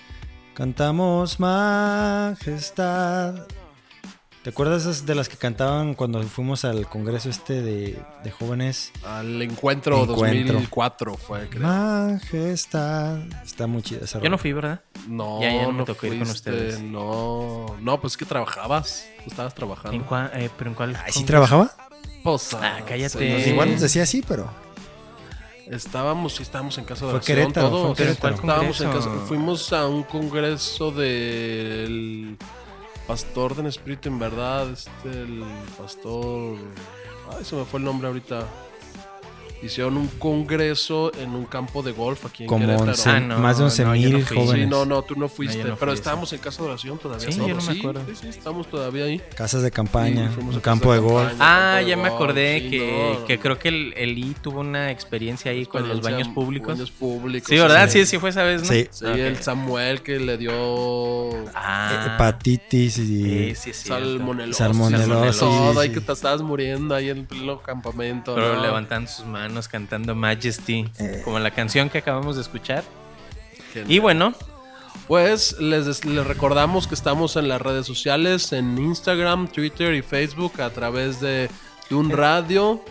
Cantamos Majestad. ¿Te acuerdas de las que cantaban cuando fuimos al congreso este de, de jóvenes? Al encuentro, Encuentro. 2004 fue, creo. Majestad. Está muy chida esa rola. Yo no fui, ¿verdad? No, Ya, ya no me no tocó ir con ustedes. No, no, pues que trabajabas. Estabas ¿En trabajando. cua- eh, ¿Pero en cuál? Ay, ¿Sí trabajaba? Ah, cállate. sí, igual nos decía así, pero... Estábamos, sí, estábamos en casa de Fue oración, Querétaro, todos. Estábamos. Fuimos a un congreso del pastor del Espíritu en verdad, este, el pastor. Ay, se me fue el nombre ahorita. Hicieron un congreso en un campo de golf aquí en Como Querétaro. 11, Ah, no, más de 11 no, mil no jóvenes. Sí, no, no, tú no fuiste, pero fui, estábamos en casa de oración todavía. Sí, todos. yo no me acuerdo. Sí, sí, estamos todavía ahí. Casas de campaña, Sí, un campo de casas golf. campaña, Ah, de ya me acordé sí, que, no, que creo que el, el I tuvo una experiencia ahí con los baños públicos. baños públicos, Sí, ¿verdad? sí. Sí, sí fue esa vez, ¿no? Sí. Sí, Ok. el Samuel que le dio Ah, Hepatitis y... sí, sí, sí. salmonelosis. Salmonelosis, Todo, sí, ahí sí. que te estabas muriendo ahí en el pleno campamento. Pero levantando sus manos, cantando Majesty, Eh. como la canción que acabamos de escuchar. Genial. Y bueno, Pues les, les recordamos que estamos en las redes sociales, en Instagram, Twitter y Facebook a través de, de un radio.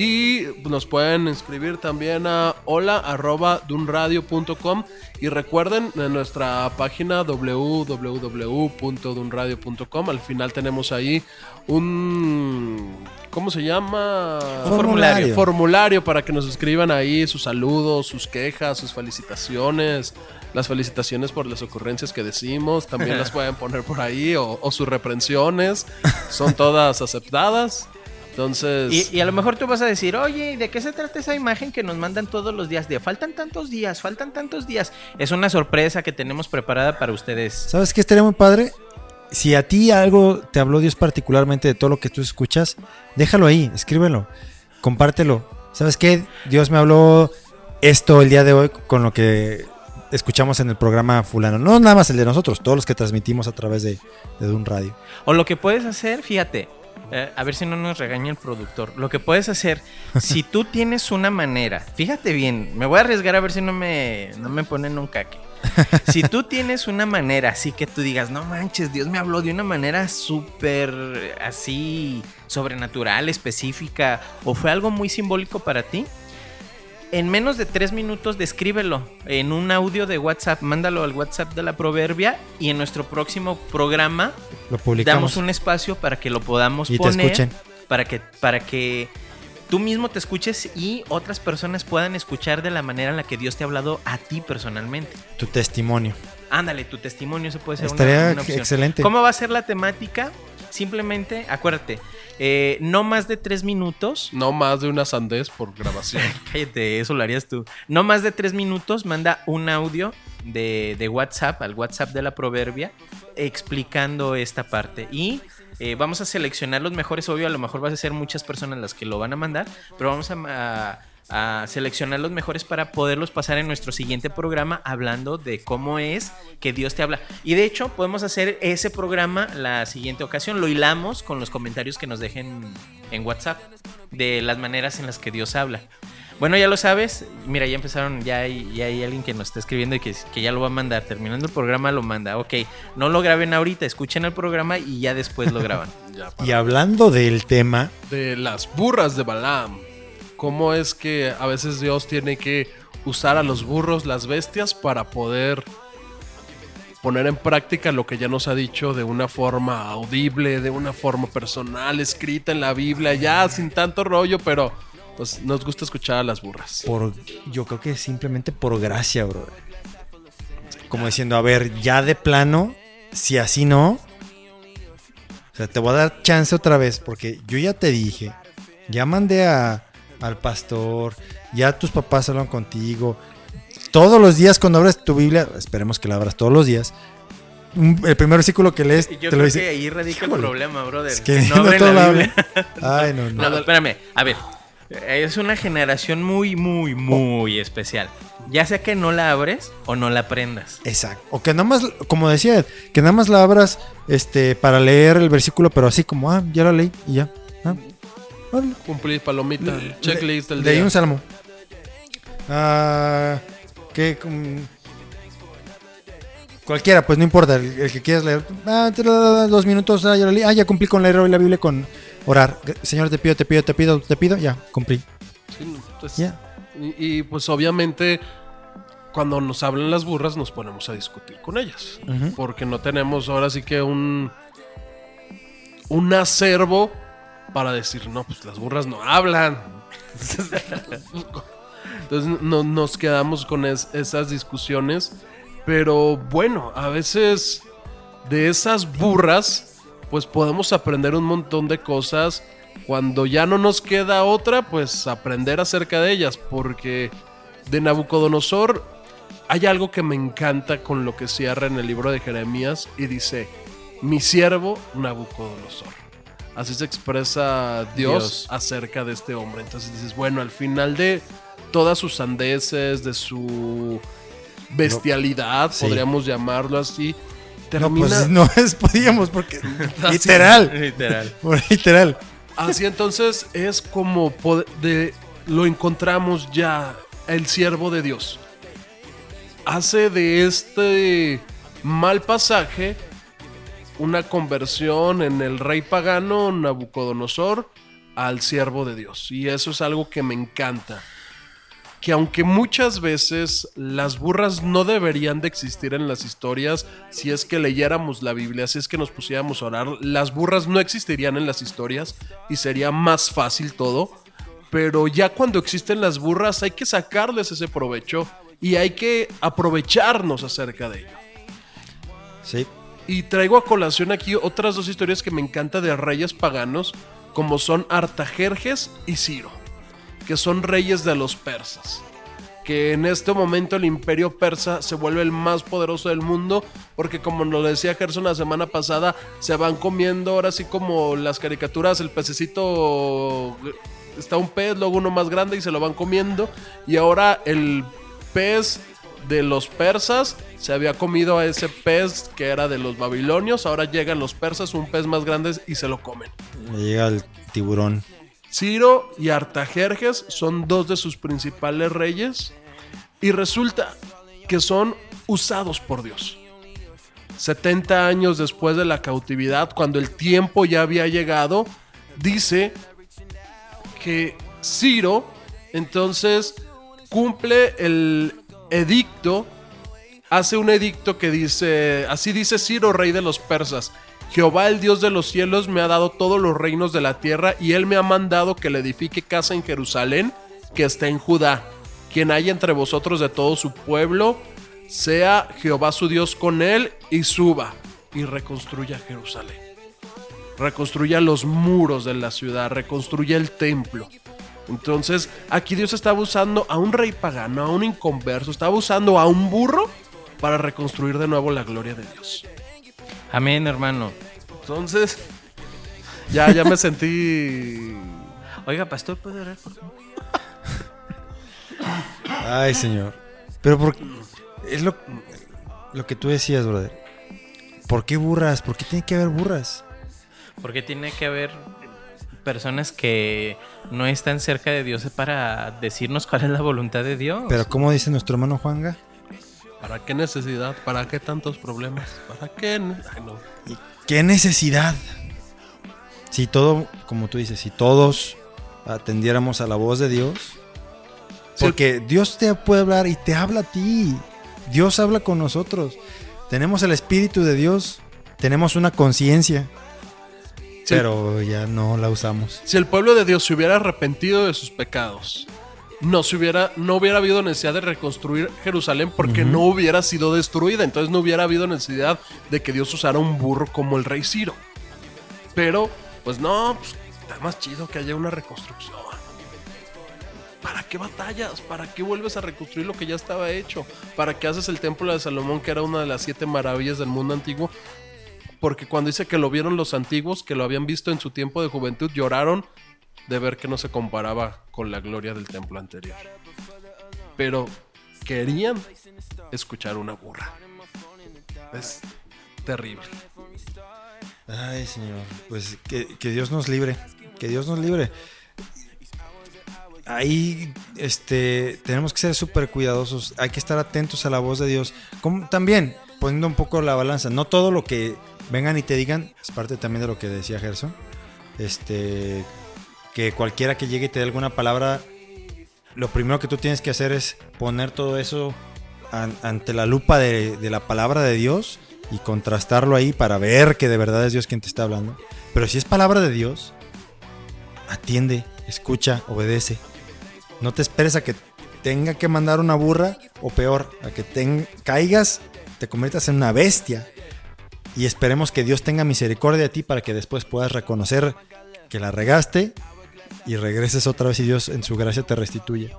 Y nos pueden escribir también a hola arroba dunradio.com y recuerden en nuestra página www.dunradio.com al final tenemos ahí un ¿cómo se llama? Un formulario. formulario para que nos escriban ahí sus saludos, sus quejas, sus felicitaciones, las felicitaciones por las ocurrencias que decimos, también las pueden poner por ahí o, o sus reprensiones, son todas aceptadas. Entonces, y, y a lo mejor tú vas a decir, oye, ¿y ¿de qué se trata esa imagen que nos mandan todos los días? De faltan tantos días, faltan tantos días. Es una sorpresa que tenemos preparada para ustedes. ¿Sabes qué estaría muy padre? Si a ti algo te habló Dios particularmente de todo lo que tú escuchas, déjalo ahí, escríbelo, compártelo. ¿Sabes qué? Dios me habló esto el día de hoy con lo que escuchamos en el programa fulano. No nada más el de nosotros, todos los que transmitimos a través de, de un radio. O lo que puedes hacer, fíjate, eh, a ver si no nos regaña el productor. Lo que puedes hacer, si tú tienes una manera, fíjate bien, me voy a arriesgar a ver si no me, no me ponen un caque. Si tú tienes una manera así que tú digas, no manches, Dios me habló de una manera súper así sobrenatural, específica, o fue algo muy simbólico para ti, en menos de tres minutos descríbelo en un audio de WhatsApp, mándalo al WhatsApp de la proverbia y en nuestro próximo programa Lo publicamos. damos un espacio para que lo podamos Y te poner. escuchen. Para que, para que tú mismo te escuches y otras personas puedan escuchar de la manera en la que Dios te ha hablado a ti personalmente. Tu testimonio. Ándale, tu testimonio, eso puede ser una- Estaría una, opción. excelente. ¿Cómo va a ser la temática? Simplemente, acuérdate, eh, no más de tres minutos. no más de una sandez por grabación. Cállate, eso lo harías tú. No más de tres minutos, manda un audio de, de WhatsApp al WhatsApp de la proverbia explicando esta parte. Y eh, vamos a seleccionar los mejores, obvio, a lo mejor vas a ser muchas personas las que lo van a mandar, pero vamos a, a- a seleccionar los mejores para poderlos pasar en nuestro siguiente programa hablando de cómo es que Dios te habla. Y de hecho, podemos hacer ese programa la siguiente ocasión. Lo hilamos con los comentarios que nos dejen en WhatsApp de las maneras en las que Dios habla. Bueno, ya lo sabes. Mira, ya empezaron, ya hay, ya hay alguien que nos está escribiendo y que, que ya lo va a mandar. Terminando el programa lo manda. Ok, no lo graben ahorita, escuchen el programa y ya después lo graban. Ya, Y hablando del tema, de las burras de Balaam. ¿Cómo es que a veces Dios tiene que usar a los burros, las bestias, para poder poner en práctica lo que ya nos ha dicho de una forma audible, de una forma personal, escrita en la Biblia, ya sin tanto rollo, pero pues nos gusta escuchar a las burras. por yo creo que simplemente por gracia, brother. Como diciendo, a ver, ya de plano, si así no, o sea, te voy a dar chance otra vez, porque yo ya te dije, ya mandé a, al pastor, ya tus papás hablan contigo, todos los días cuando abres tu Biblia, esperemos que la abras todos los días, el primer versículo que lees, Yo te lo creo dice. que ahí radica Híjole. el problema, brother. Es que no no abren todo la Biblia. Ay, no, no. No, espérame. A ver, es una generación muy, muy, muy especial. Ya sea que no la abres o no la aprendas. Exacto. O que nada más, como decía Ed, que nada más la abras este, para leer el versículo, pero así como, ah, ya la leí y ya. Ah. Órale. Cumplí palomita, checklist del Leí día. un salmo. Ah. Com- Cualquiera, pues no importa, el, el que quieras leer. Ah, dos minutos, ah, ya lo leí. Ah, ya cumplí con leer hoy la Biblia con orar. Señor, te pido, te pido, te pido, te pido, ya, cumplí. Sí, pues, Ya. y, y, pues obviamente cuando nos hablan las burras nos ponemos a discutir con ellas. Porque no tenemos ahora sí que un, un acervo para decir, no, pues las burras no hablan. Entonces no, nos quedamos con es- esas discusiones. Pero bueno, a veces de esas burras, pues podemos aprender un montón de cosas. Cuando ya no nos queda otra, pues aprender acerca de ellas. Porque de Nabucodonosor hay algo que me encanta con lo que cierra en el libro de Jeremías y dice, mi siervo Nabucodonosor. Así se expresa Dios, Dios. acerca de este hombre. Entonces dices, bueno, al final de todas sus sandeces, de su bestialidad, Sí. podríamos llamarlo así, No, termina... pues no es, podíamos, porque. Así. literal. Literal. por literal. Así entonces es como de, lo encontramos ya el siervo de Dios. Hace de este mal pasaje una conversión en el rey pagano Nabucodonosor al siervo de Dios. Y eso es algo que me encanta. Que aunque muchas veces las burras no deberían de existir en las historias, si es que leyéramos la Biblia, si es que nos pusiéramos a orar, las burras no existirían en las historias y sería más fácil todo. Pero ya cuando existen las burras hay que sacarles ese provecho y hay que aprovecharnos acerca de ello. Sí. Y traigo a colación aquí otras dos historias que me encanta de reyes paganos, como son Artajerjes y Ciro, que son reyes de los persas. Que en este momento el imperio persa se vuelve el más poderoso del mundo, porque como nos decía Gerson la semana pasada, se van comiendo ahora sí como las caricaturas, el pececito está un pez, luego uno más grande y se lo van comiendo, y ahora el pez de los persas se había comido a ese pez que era de los babilonios, ahora llegan los persas, un pez más grande y se lo comen. Me llega el tiburón. Ciro y Artajerjes son dos de sus principales reyes y resulta que son usados por Dios. 70 años después de la cautividad, cuando el tiempo ya había llegado, dice que Ciro entonces cumple el edicto, hace un edicto que dice, así dice Ciro, rey de los persas, Jehová el Dios de los cielos me ha dado todos los reinos de la tierra y él me ha mandado que le edifique casa en Jerusalén, que está en Judá. Quien haya entre vosotros de todo su pueblo, sea Jehová su Dios con él y suba y reconstruya Jerusalén. Reconstruya los muros de la ciudad, reconstruya el templo. Entonces, aquí Dios estaba usando a un rey pagano, a un inconverso, estaba usando a un burro para reconstruir de nuevo la gloria de Dios. Amén, hermano. Entonces, ya, ya me sentí. Oiga, pastor, ¿puede orar por favor? Ay, señor. Pero por es lo, lo que tú decías, brother. ¿Por qué burras? ¿Por qué tiene que haber burras? Porque tiene que haber personas que no están cerca de Dios para decirnos cuál es la voluntad de Dios. Pero como dice nuestro hermano Juanga, ¿Para qué necesidad? ¿Para qué tantos problemas? ¿Para qué? no. ¿qué necesidad? Si todo, como tú dices, si todos atendiéramos a la voz de Dios, Sí. porque Dios te puede hablar y te habla a ti. Dios habla con nosotros. Tenemos el Espíritu de Dios, tenemos una conciencia, Pero ya no la usamos. Si el pueblo de Dios se hubiera arrepentido de sus pecados, no, se hubiera, no hubiera habido necesidad de reconstruir Jerusalén porque no hubiera sido destruida. Entonces no hubiera habido necesidad de que Dios usara un burro como el rey Ciro. Pero, pues no, pues, está más chido que haya una reconstrucción. ¿Para qué batallas? ¿Para qué vuelves a reconstruir lo que ya estaba hecho? ¿Para qué haces el templo de Salomón, que era una de las siete maravillas del mundo antiguo? Porque cuando dice que lo vieron los antiguos, que lo habían visto en su tiempo de juventud, lloraron de ver que no se comparaba con la gloria del templo anterior. Pero querían escuchar una burra. Es terrible. Ay, Señor. Pues que, Dios nos libre. Que Dios nos libre. ahí este, tenemos que ser súper cuidadosos. Hay que estar atentos a la voz de Dios. Como, también, poniendo un poco la balanza, no todo lo que vengan y te digan, es parte también de lo que decía Gerson. Este, que cualquiera que llegue y te dé alguna palabra, lo primero que tú tienes que hacer es poner todo eso an- ante la lupa de, la palabra de Dios y contrastarlo ahí para ver que de verdad es Dios quien te está hablando. Pero si es palabra de Dios, atiende, escucha, obedece. No te esperes a que tenga que mandar una burra o peor, a que ten- caigas, te conviertas en una bestia. Y esperemos que Dios tenga misericordia de ti para que después puedas reconocer que la regaste y regreses otra vez y Dios en su gracia te restituye.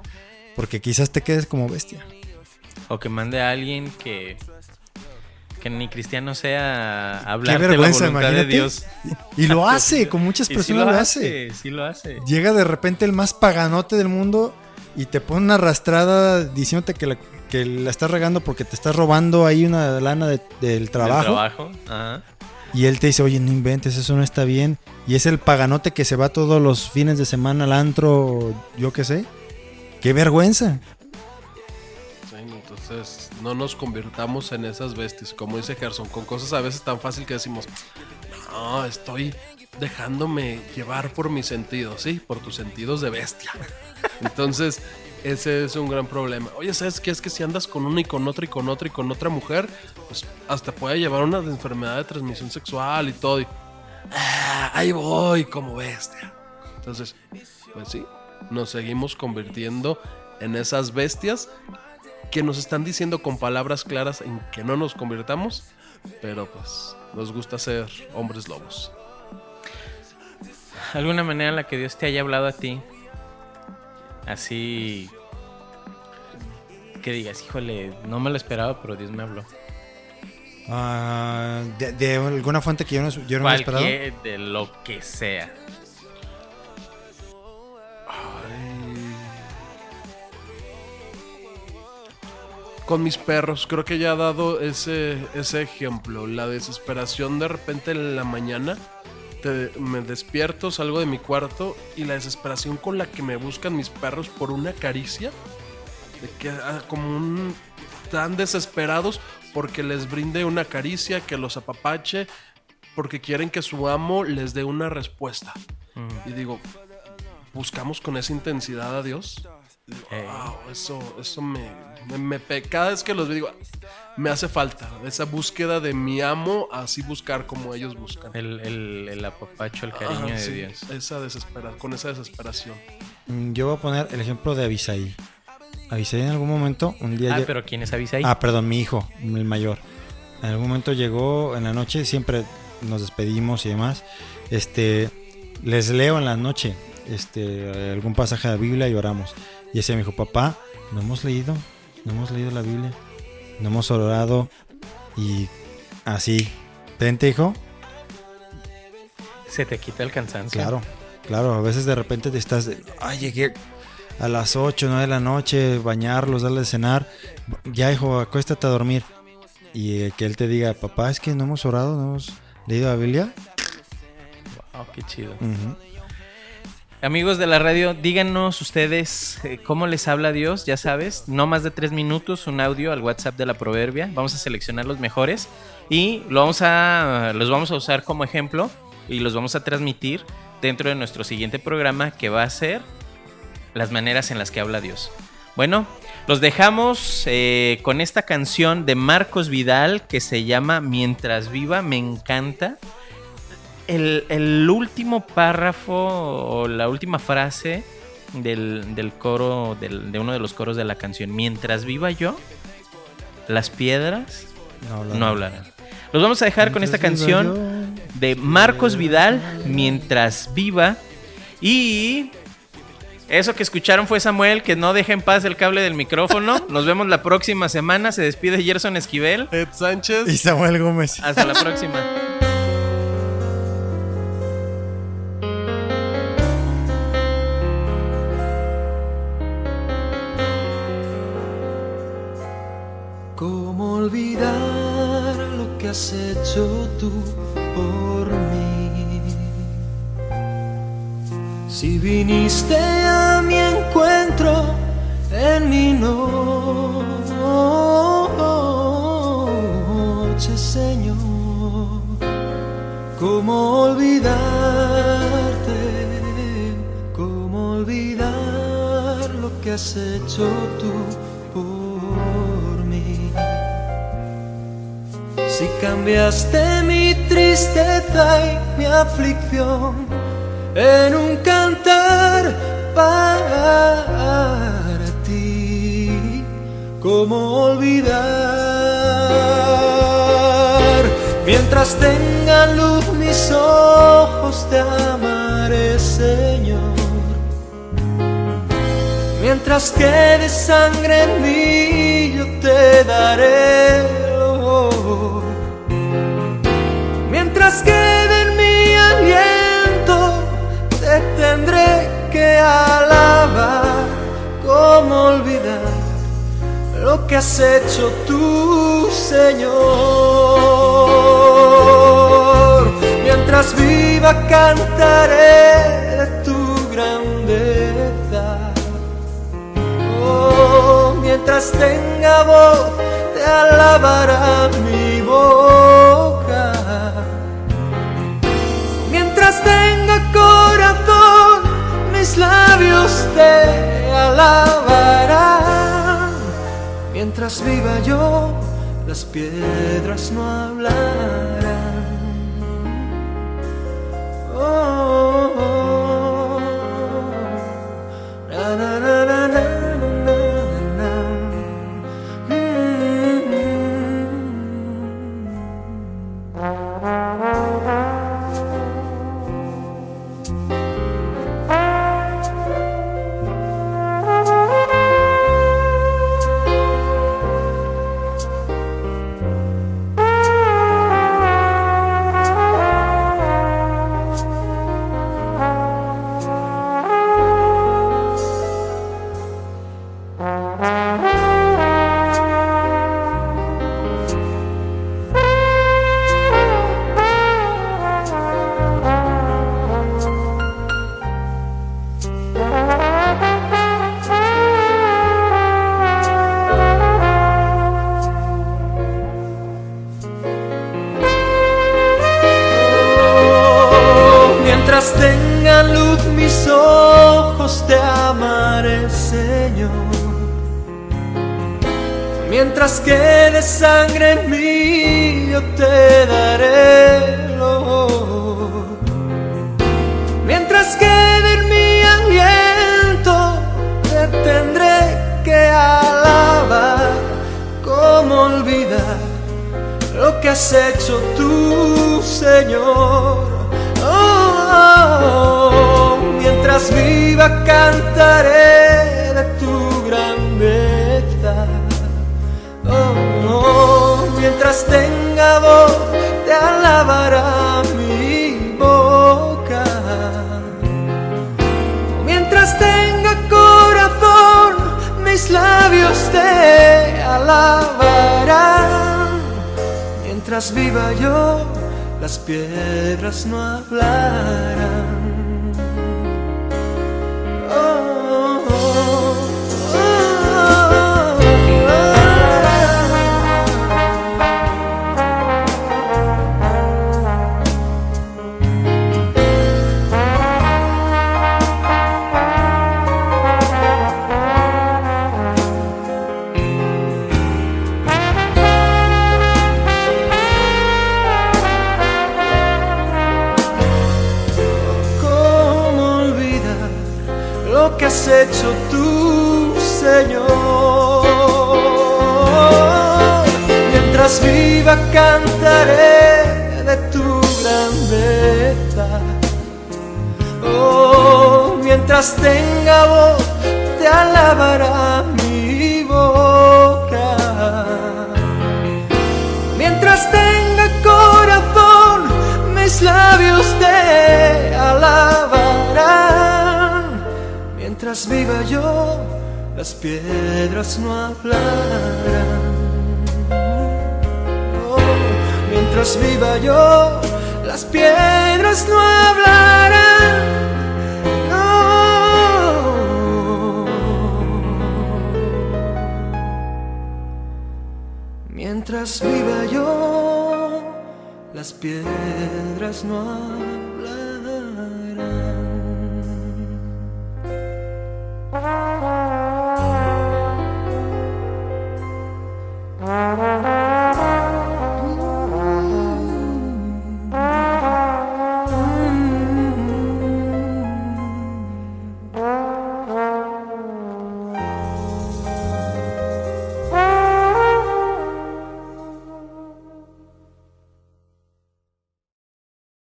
Porque quizás te quedes como bestia. O que mande a alguien que, que ni cristiano sea a hablar de la voluntad imagínate. de Dios. Y lo hace, con muchas sí personas lo hace. Sí lo hace. Llega de repente el más paganote del mundo y te pone una arrastrada diciéndote que la, que la estás regando porque te estás robando ahí una lana de- del trabajo. trabajo. Ajá. Y él te dice, oye, no inventes, eso no está bien. Y es el paganote que se va todos los fines de semana al antro, yo qué sé. Qué vergüenza. Sí, entonces no nos convirtamos en esas bestias, como dice Gerson, con cosas a veces tan fácil que decimos, no, estoy dejándome llevar por mis sentidos, sí, por tus sentidos de bestia. Entonces, ese es un gran problema. Oye, ¿sabes qué? Es que si andas con una y con otra y con otra y con otra mujer, pues hasta puede llevar una enfermedad de transmisión sexual y todo. "Ah, ahí voy como bestia. Entonces, pues sí, nos seguimos convirtiendo en esas bestias que nos están diciendo con palabras claras en que no nos convirtamos, pero pues nos gusta ser hombres lobos. ¿Alguna manera en la que Dios te haya hablado a ti? Así. Que digas, híjole, no me lo esperaba, pero Dios me habló. Ah, de, de alguna fuente que yo no, yo no esperado. Cualquier de lo que sea. Con mis perros, creo que ya ha dado ese, ese ejemplo. La desesperación de repente en la mañana. Te- me despierto, salgo de mi cuarto y la desesperación con la que me buscan mis perros por una caricia. De que ah, como un, tan desesperados porque les brinde una caricia, que los apapache, porque quieren que su amo les dé una respuesta. Y digo, buscamos con esa intensidad a Dios. Digo. "Wow, eso, eso me, me, Cada vez que los veo, digo, me hace falta esa búsqueda de mi amo, así buscar como ellos buscan. El, el, el apapacho, el cariño Ajá, de sí, Dios. Esa desespera, con esa desesperación. Mm, Yo voy a poner el ejemplo de Abisaí. Abisaí en algún momento, un día... Ah, pero ¿quién es Abisaí? Ah, perdón, mi hijo, el mayor. En algún momento llegó en la noche, siempre nos despedimos y demás. Este, les leo en la noche este, algún pasaje de la Biblia y oramos. Y ese me dijo, papá, no hemos leído, no hemos leído la Biblia, no hemos orado y así. ¿Tente, hijo? Se te quita el cansancio. Claro, claro. A veces de repente te estás, de, ay, llegué a las 8, 9 de la noche, bañarlos, darles de cenar. Ya, hijo, acuéstate a dormir. Y eh, que él te diga, papá, es que no hemos orado, no hemos leído la Biblia. Oh, qué chido. Ujú. Amigos de la radio, díganos ustedes eh, cómo les habla Dios, ya sabes, no más de tres minutos, un audio al WhatsApp de la Proverbia. Vamos a seleccionar los mejores y lo vamos a, los vamos a usar como ejemplo y los vamos a transmitir dentro de nuestro siguiente programa que va a ser las maneras en las que habla Dios. Bueno, los dejamos eh, con esta canción de Marcos Vidal que se llama Mientras viva, me encanta el, el último párrafo o la última frase del, del coro, del- de uno de los coros de la canción, mientras viva yo, las piedras No, hablarán. no hablarán. Los vamos a dejar con esta canción de Marcos Vidal, mientras viva. Y eso que escucharon fue Samuel, que no deje en paz el cable del micrófono. Nos vemos la próxima semana. Se despide Gerson Esquivel. Ed Sánchez. Y Samuel Gómez. Hasta la próxima. Olvidar lo que has hecho tú por mí? Si viniste a mi encuentro en mi noche, Señor, ¿cómo olvidarte? ¿Cómo olvidar lo que has hecho tú cambiaste mi tristeza y mi aflicción en un cantar para ti, ¿cómo olvidar? Mientras tengan luz mis ojos te amaré, Señor. Mientras quede sangre en mí, yo te daré. Mientras quede en mi aliento, te tendré que alabar. ¿Cómo olvidar lo que has hecho tú, Señor? Mientras viva cantaré tu grandeza. Oh, mientras tenga voz, te alabará mi boca. Mientras tenga corazón, mis labios te alabarán. Mientras viva yo, las piedras no hablarán.